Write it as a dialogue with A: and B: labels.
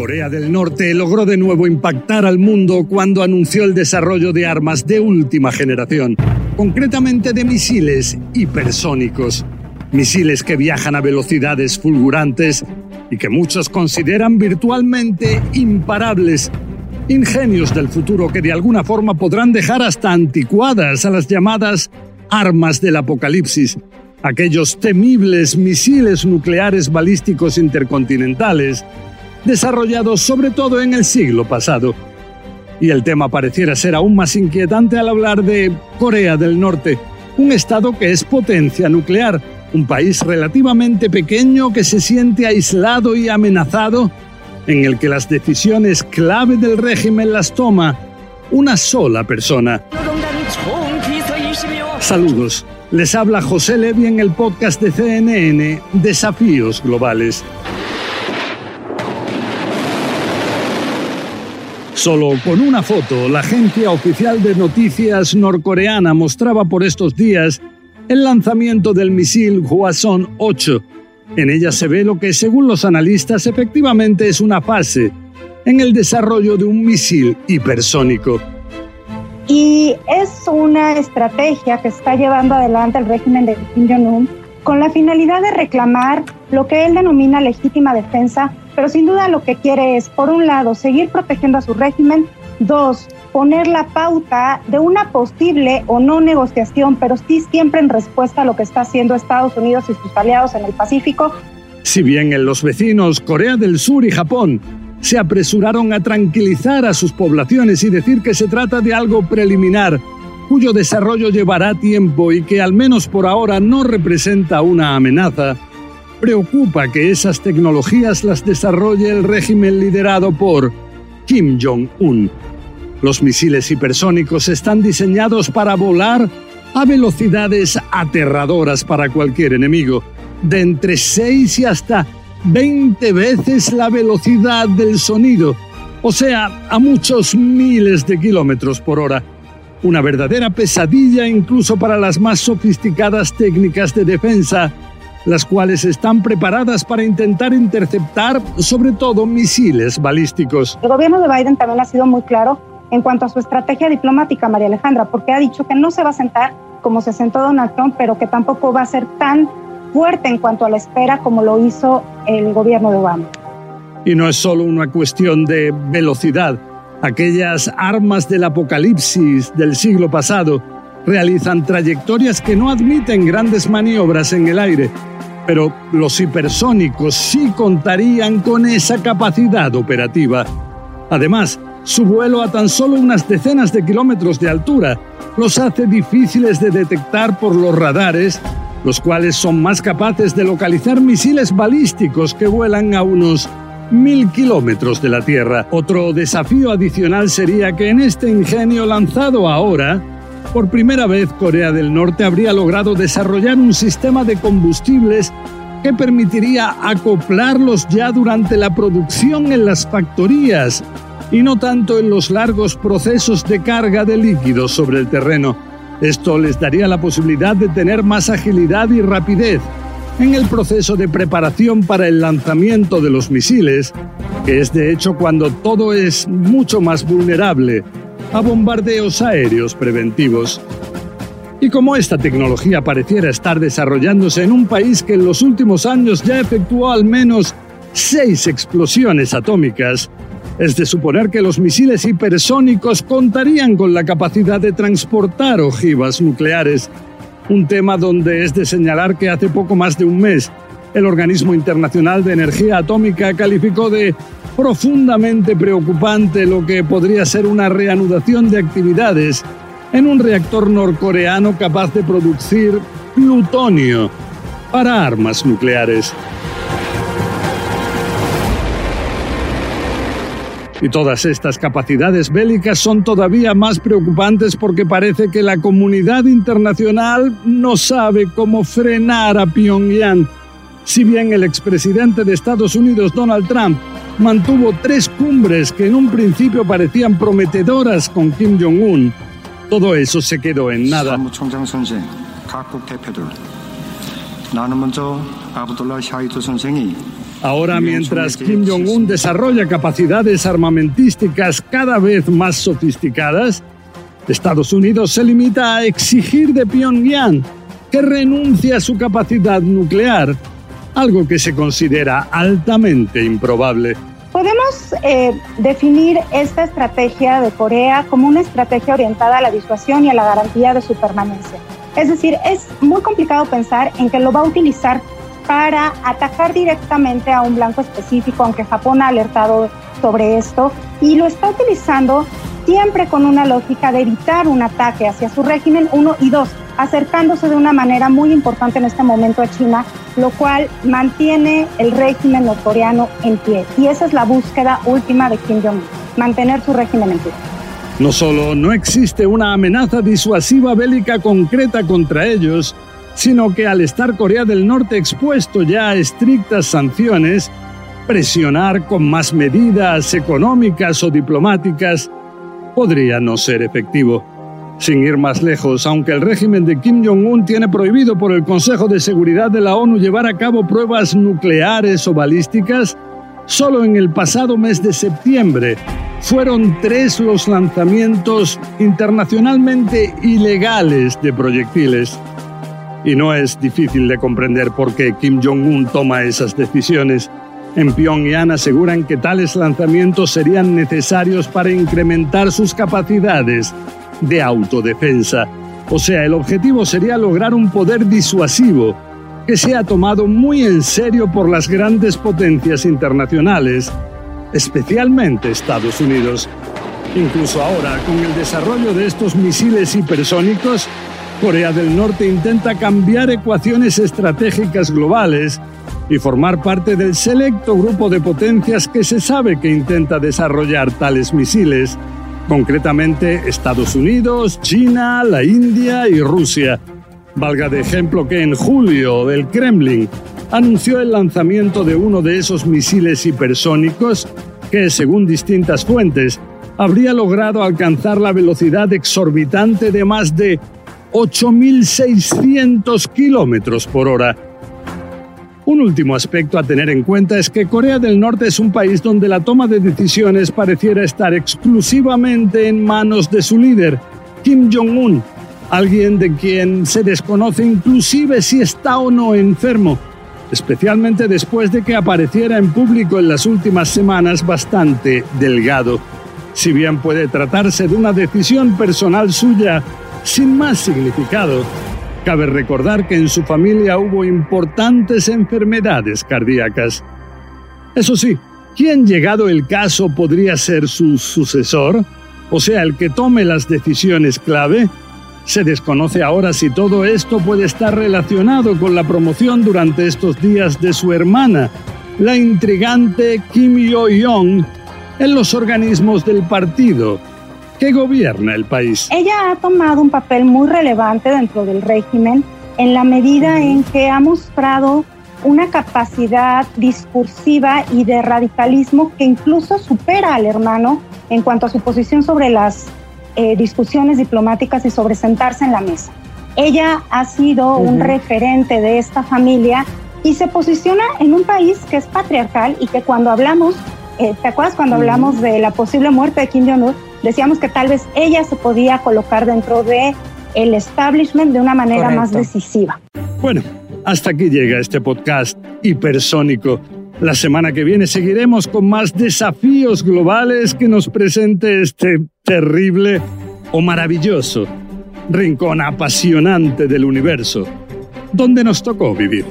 A: Corea del Norte logró de nuevo impactar al mundo cuando anunció el desarrollo de armas de última generación, concretamente de misiles hipersónicos. Misiles que viajan a velocidades fulgurantes y que muchos consideran virtualmente imparables. Ingenios del futuro que de alguna forma podrán dejar hasta anticuadas a las llamadas armas del apocalipsis, aquellos temibles misiles nucleares balísticos intercontinentales desarrollados sobre todo en el siglo pasado. Y el tema pareciera ser aún más inquietante al hablar de Corea del Norte, un estado que es potencia nuclear, un país relativamente pequeño que se siente aislado y amenazado, en el que las decisiones clave del régimen las toma una sola persona. Saludos, les habla José Levi en el podcast de CNN Desafíos Globales. Solo con una foto, la agencia oficial de noticias norcoreana mostraba por estos días el lanzamiento del misil Hwasong 8. En ella se ve lo que, según los analistas, efectivamente es una fase en el desarrollo de un misil hipersónico.
B: Y es una estrategia que está llevando adelante el régimen de Kim Jong-un con la finalidad de reclamar lo que él denomina legítima defensa pero sin duda lo que quiere es, por un lado, seguir protegiendo a su régimen, dos, poner la pauta de una posible o no negociación, pero sí siempre en respuesta a lo que está haciendo Estados Unidos y sus aliados en el Pacífico.
A: Si bien en los vecinos Corea del Sur y Japón se apresuraron a tranquilizar a sus poblaciones y decir que se trata de algo preliminar, cuyo desarrollo llevará tiempo y que al menos por ahora no representa una amenaza, preocupa que esas tecnologías las desarrolle el régimen liderado por Kim Jong-un. Los misiles hipersónicos están diseñados para volar a velocidades aterradoras para cualquier enemigo, de entre 6 y hasta 20 veces la velocidad del sonido, o sea, a muchos miles de kilómetros por hora. Una verdadera pesadilla incluso para las más sofisticadas técnicas de defensa las cuales están preparadas para intentar interceptar sobre todo misiles balísticos.
B: El gobierno de Biden también ha sido muy claro en cuanto a su estrategia diplomática, María Alejandra, porque ha dicho que no se va a sentar como se sentó Donald Trump, pero que tampoco va a ser tan fuerte en cuanto a la espera como lo hizo el gobierno de Obama.
A: Y no es solo una cuestión de velocidad. Aquellas armas del apocalipsis del siglo pasado realizan trayectorias que no admiten grandes maniobras en el aire, pero los hipersónicos sí contarían con esa capacidad operativa. Además, su vuelo a tan solo unas decenas de kilómetros de altura los hace difíciles de detectar por los radares, los cuales son más capaces de localizar misiles balísticos que vuelan a unos mil kilómetros de la Tierra. Otro desafío adicional sería que en este ingenio lanzado ahora, por primera vez, Corea del Norte habría logrado desarrollar un sistema de combustibles que permitiría acoplarlos ya durante la producción en las factorías y no tanto en los largos procesos de carga de líquidos sobre el terreno. Esto les daría la posibilidad de tener más agilidad y rapidez en el proceso de preparación para el lanzamiento de los misiles, que es de hecho cuando todo es mucho más vulnerable a bombardeos aéreos preventivos. Y como esta tecnología pareciera estar desarrollándose en un país que en los últimos años ya efectuó al menos seis explosiones atómicas, es de suponer que los misiles hipersónicos contarían con la capacidad de transportar ojivas nucleares, un tema donde es de señalar que hace poco más de un mes el Organismo Internacional de Energía Atómica calificó de profundamente preocupante lo que podría ser una reanudación de actividades en un reactor norcoreano capaz de producir plutonio para armas nucleares. Y todas estas capacidades bélicas son todavía más preocupantes porque parece que la comunidad internacional no sabe cómo frenar a Pyongyang. Si bien el expresidente de Estados Unidos, Donald Trump, mantuvo tres cumbres que en un principio parecían prometedoras con Kim Jong-un. Todo eso se quedó en nada. Ahora, mientras Kim Jong-un desarrolla capacidades armamentísticas cada vez más sofisticadas, Estados Unidos se limita a exigir de Pyongyang que renuncie a su capacidad nuclear, algo que se considera altamente improbable.
B: Podemos eh, definir esta estrategia de Corea como una estrategia orientada a la disuasión y a la garantía de su permanencia. Es decir, es muy complicado pensar en que lo va a utilizar para atacar directamente a un blanco específico, aunque Japón ha alertado sobre esto, y lo está utilizando siempre con una lógica de evitar un ataque hacia su régimen, uno y dos, acercándose de una manera muy importante en este momento a China, lo cual mantiene el régimen norcoreano en pie. Y esa es la búsqueda última de Kim Jong-un, mantener su régimen en pie.
A: No solo no existe una amenaza disuasiva bélica concreta contra ellos, sino que al estar Corea del Norte expuesto ya a estrictas sanciones, presionar con más medidas económicas o diplomáticas podría no ser efectivo. Sin ir más lejos, aunque el régimen de Kim Jong-un tiene prohibido por el Consejo de Seguridad de la ONU llevar a cabo pruebas nucleares o balísticas, solo en el pasado mes de septiembre fueron tres los lanzamientos internacionalmente ilegales de proyectiles. Y no es difícil de comprender por qué Kim Jong-un toma esas decisiones. En Pyongyang aseguran que tales lanzamientos serían necesarios para incrementar sus capacidades de autodefensa. O sea, el objetivo sería lograr un poder disuasivo que sea tomado muy en serio por las grandes potencias internacionales, especialmente Estados Unidos. Incluso ahora, con el desarrollo de estos misiles hipersónicos, Corea del Norte intenta cambiar ecuaciones estratégicas globales y formar parte del selecto grupo de potencias que se sabe que intenta desarrollar tales misiles, concretamente Estados Unidos, China, la India y Rusia. Valga de ejemplo que en julio el Kremlin anunció el lanzamiento de uno de esos misiles hipersónicos que, según distintas fuentes, habría logrado alcanzar la velocidad exorbitante de más de 8.600 kilómetros por hora. Un último aspecto a tener en cuenta es que Corea del Norte es un país donde la toma de decisiones pareciera estar exclusivamente en manos de su líder, Kim Jong-un, alguien de quien se desconoce inclusive si está o no enfermo, especialmente después de que apareciera en público en las últimas semanas bastante delgado. Si bien puede tratarse de una decisión personal suya, sin más significado. Cabe recordar que en su familia hubo importantes enfermedades cardíacas. Eso sí, ¿quién llegado el caso podría ser su sucesor? O sea, el que tome las decisiones clave. Se desconoce ahora si todo esto puede estar relacionado con la promoción durante estos días de su hermana, la intrigante Kim Yo-young, en los organismos del partido, que gobierna el país.
B: Ella ha tomado un papel muy relevante dentro del régimen en la medida en que ha mostrado una capacidad discursiva y de radicalismo que incluso supera al hermano en cuanto a su posición sobre las eh, discusiones diplomáticas y sobre sentarse en la mesa. Ella ha sido un referente de esta familia y se posiciona en un país que es patriarcal y que cuando hablamos, eh, ¿te acuerdas cuando hablamos de la posible muerte de Kim Jong-un? Decíamos que tal vez ella se podía colocar dentro de el establishment de una manera más decisiva.
A: Bueno, hasta aquí llega este podcast hipersónico. La semana que viene seguiremos con más desafíos globales que nos presente este terrible o maravilloso rincón apasionante del universo, donde nos tocó vivir.